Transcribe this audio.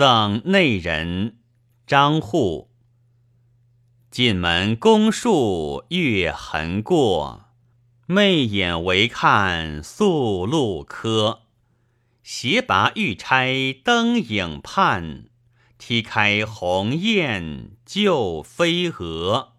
赠内人张祜：进门宫树月痕过，媚眼唯看宿路柯。斜拔玉钗灯影畔，踢开鸿雁旧飞蛾。